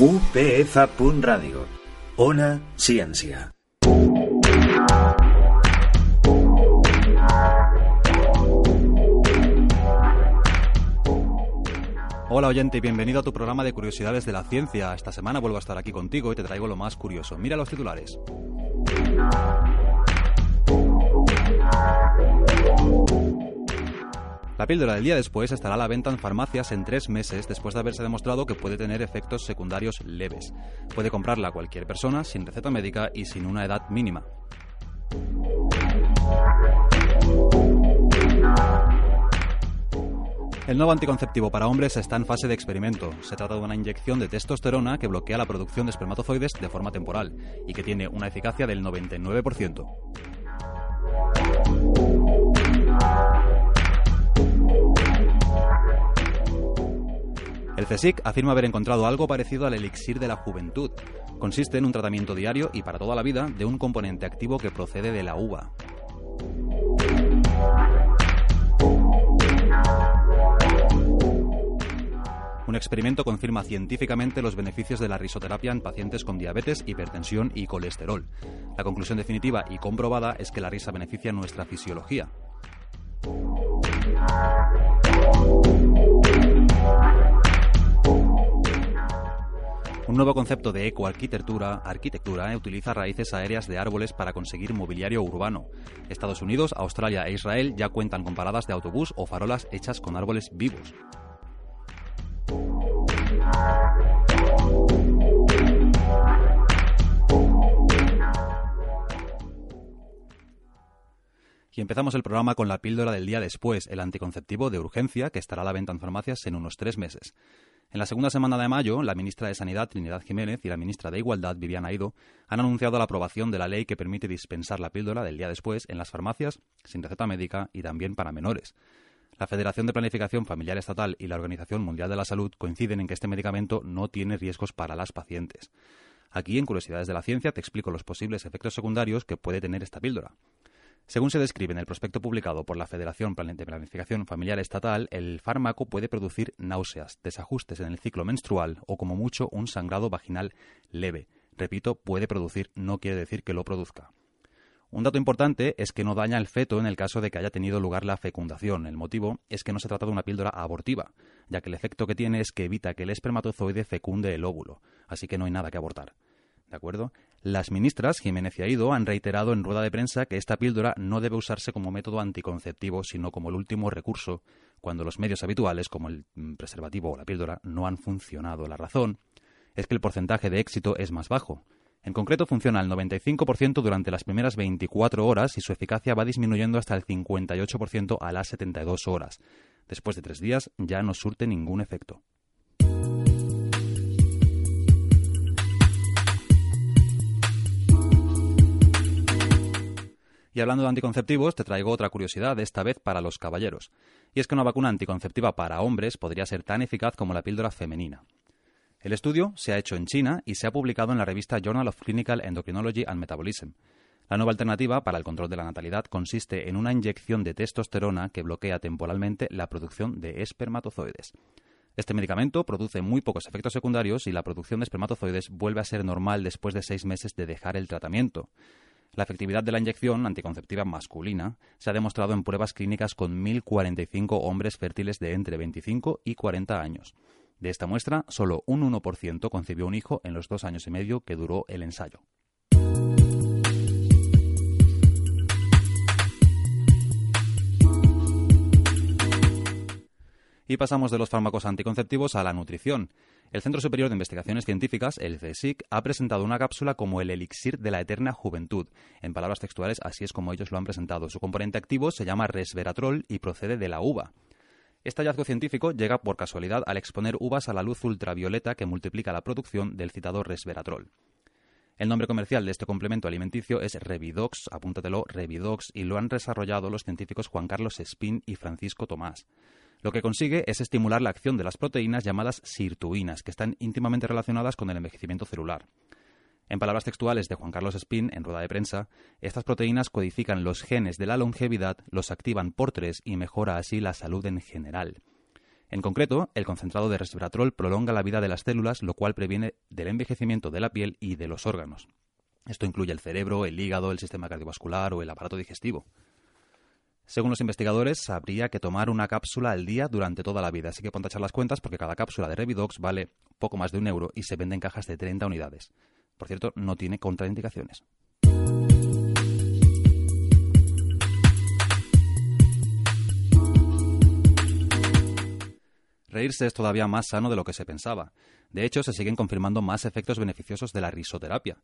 UPF.radio. Ona Ciència. Hola oyente y bienvenido a tu programa de curiosidades de la ciencia. Esta semana vuelvo a estar aquí contigo y te traigo lo más curioso. Mira los titulares. La píldora del día después estará a la venta en farmacias en tres meses después de haberse demostrado que puede tener efectos secundarios leves. Puede comprarla cualquier persona sin receta médica y sin una edad mínima. El nuevo anticonceptivo para hombres está en fase de experimento. Se trata de una inyección de testosterona que bloquea la producción de espermatozoides de forma temporal y que tiene una eficacia del 99%. El CSIC afirma haber encontrado algo parecido al elixir de la juventud. Consiste en un tratamiento diario y para toda la vida de un componente activo que procede de la uva. Un experimento confirma científicamente los beneficios de la risoterapia en pacientes con diabetes, hipertensión y colesterol. La conclusión definitiva y comprobada es que la risa beneficia nuestra fisiología. Un nuevo concepto de ecoarquitectura arquitectura utiliza raíces aéreas de árboles para conseguir mobiliario urbano. Estados Unidos, Australia e Israel ya cuentan con paradas de autobús o farolas hechas con árboles vivos. Y empezamos el programa con la píldora del día después, el anticonceptivo de urgencia que estará a la venta en farmacias en unos tres meses. En la segunda semana de mayo, la ministra de Sanidad, Trinidad Jiménez, y la ministra de Igualdad, Viviana Aido, han anunciado la aprobación de la ley que permite dispensar la píldora del día después en las farmacias sin receta médica y también para menores. La Federación de Planificación Familiar Estatal y la Organización Mundial de la Salud coinciden en que este medicamento no tiene riesgos para las pacientes. Aquí, en Curiosidades de la Ciencia, te explico los posibles efectos secundarios que puede tener esta píldora. Según se describe en el prospecto publicado por la Federación de Planificación Familiar Estatal, el fármaco puede producir náuseas, desajustes en el ciclo menstrual o como mucho un sangrado vaginal leve. Repito, puede producir, no quiere decir que lo produzca. Un dato importante es que no daña al feto en el caso de que haya tenido lugar la fecundación. El motivo es que no se trata de una píldora abortiva, ya que el efecto que tiene es que evita que el espermatozoide fecunde el óvulo, así que no hay nada que abortar. ¿De acuerdo? Las ministras Jiménez y Aido han reiterado en rueda de prensa que esta píldora no debe usarse como método anticonceptivo, sino como el último recurso cuando los medios habituales, como el preservativo o la píldora, no han funcionado. La razón es que el porcentaje de éxito es más bajo. En concreto, funciona al 95% durante las primeras 24 horas y su eficacia va disminuyendo hasta el 58% a las 72 horas. Después de tres días ya no surte ningún efecto. Y hablando de anticonceptivos, te traigo otra curiosidad, esta vez para los caballeros. Y es que una vacuna anticonceptiva para hombres podría ser tan eficaz como la píldora femenina. El estudio se ha hecho en China y se ha publicado en la revista Journal of Clinical Endocrinology and Metabolism. La nueva alternativa para el control de la natalidad consiste en una inyección de testosterona que bloquea temporalmente la producción de espermatozoides. Este medicamento produce muy pocos efectos secundarios y la producción de espermatozoides vuelve a ser normal después de seis meses de dejar el tratamiento. La efectividad de la inyección anticonceptiva masculina se ha demostrado en pruebas clínicas con 1.045 hombres fértiles de entre 25 y 40 años. De esta muestra, solo un 1% concibió un hijo en los dos años y medio que duró el ensayo. Y pasamos de los fármacos anticonceptivos a la nutrición. El Centro Superior de Investigaciones Científicas, el CSIC, ha presentado una cápsula como el elixir de la eterna juventud. En palabras textuales, así es como ellos lo han presentado. Su componente activo se llama resveratrol y procede de la uva. Este hallazgo científico llega por casualidad al exponer uvas a la luz ultravioleta que multiplica la producción del citado resveratrol. El nombre comercial de este complemento alimenticio es Revidox, apúntatelo, Revidox, y lo han desarrollado los científicos Juan Carlos Espín y Francisco Tomás. Lo que consigue es estimular la acción de las proteínas llamadas sirtuinas, que están íntimamente relacionadas con el envejecimiento celular. En palabras textuales de Juan Carlos Spin, en rueda de prensa, estas proteínas codifican los genes de la longevidad, los activan por tres y mejora así la salud en general. En concreto, el concentrado de resveratrol prolonga la vida de las células, lo cual previene del envejecimiento de la piel y de los órganos. Esto incluye el cerebro, el hígado, el sistema cardiovascular o el aparato digestivo. Según los investigadores, habría que tomar una cápsula al día durante toda la vida, así que ponte a echar las cuentas porque cada cápsula de Revidox vale poco más de un euro y se vende en cajas de 30 unidades. Por cierto, no tiene contraindicaciones. Reírse es todavía más sano de lo que se pensaba. De hecho, se siguen confirmando más efectos beneficiosos de la risoterapia.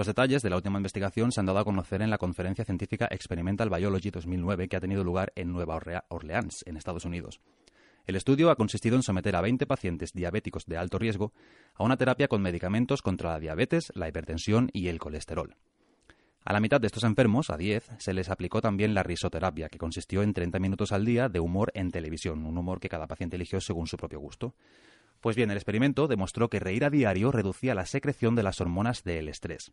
Los detalles de la última investigación se han dado a conocer en la conferencia científica Experimental Biology 2009 que ha tenido lugar en Nueva Orleans, en Estados Unidos. El estudio ha consistido en someter a 20 pacientes diabéticos de alto riesgo a una terapia con medicamentos contra la diabetes, la hipertensión y el colesterol. A la mitad de estos enfermos, a 10, se les aplicó también la risoterapia, que consistió en 30 minutos al día de humor en televisión, un humor que cada paciente eligió según su propio gusto. Pues bien, el experimento demostró que reír a diario reducía la secreción de las hormonas del estrés.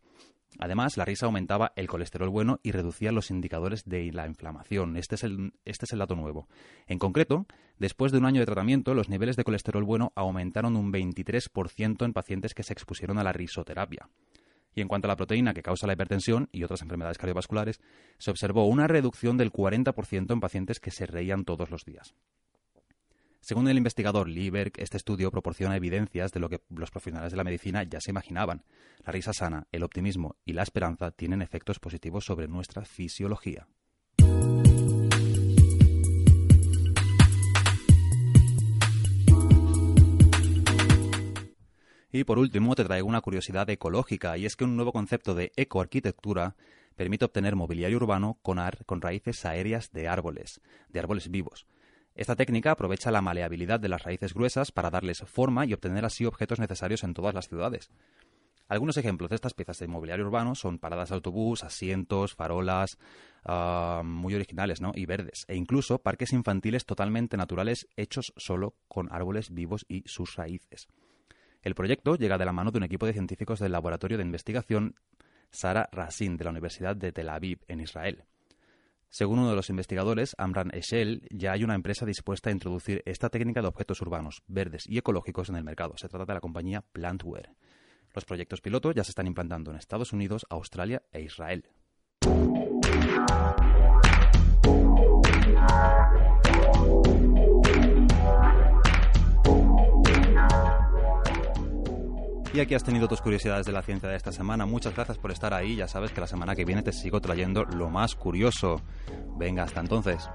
Además, la risa aumentaba el colesterol bueno y reducía los indicadores de la inflamación. Este es el, este es el dato nuevo. En concreto, después de un año de tratamiento, los niveles de colesterol bueno aumentaron un 23% en pacientes que se expusieron a la risoterapia. Y en cuanto a la proteína que causa la hipertensión y otras enfermedades cardiovasculares, se observó una reducción del 40% en pacientes que se reían todos los días. Según el investigador Lieberg, este estudio proporciona evidencias de lo que los profesionales de la medicina ya se imaginaban. La risa sana, el optimismo y la esperanza tienen efectos positivos sobre nuestra fisiología. Y por último te traigo una curiosidad ecológica, y es que un nuevo concepto de ecoarquitectura permite obtener mobiliario urbano con, con raíces aéreas de árboles, de árboles vivos. Esta técnica aprovecha la maleabilidad de las raíces gruesas para darles forma y obtener así objetos necesarios en todas las ciudades. Algunos ejemplos de estas piezas de mobiliario urbano son paradas de autobús, asientos, farolas, ah, muy originales ¿no? y verdes, e incluso parques infantiles totalmente naturales hechos solo con árboles vivos y sus raíces. El proyecto llega de la mano de un equipo de científicos del Laboratorio de Investigación Sara Rasin de la Universidad de Tel Aviv, en Israel. Según uno de los investigadores, Amran Eshel, ya hay una empresa dispuesta a introducir esta técnica de objetos urbanos, verdes y ecológicos en el mercado. Se trata de la compañía Plantware. Los proyectos piloto ya se están implantando en Estados Unidos, Australia e Israel. Y aquí has tenido tus curiosidades de la ciencia de esta semana. Muchas gracias por estar ahí. Ya sabes que la semana que viene te sigo trayendo lo más curioso. Venga, hasta entonces.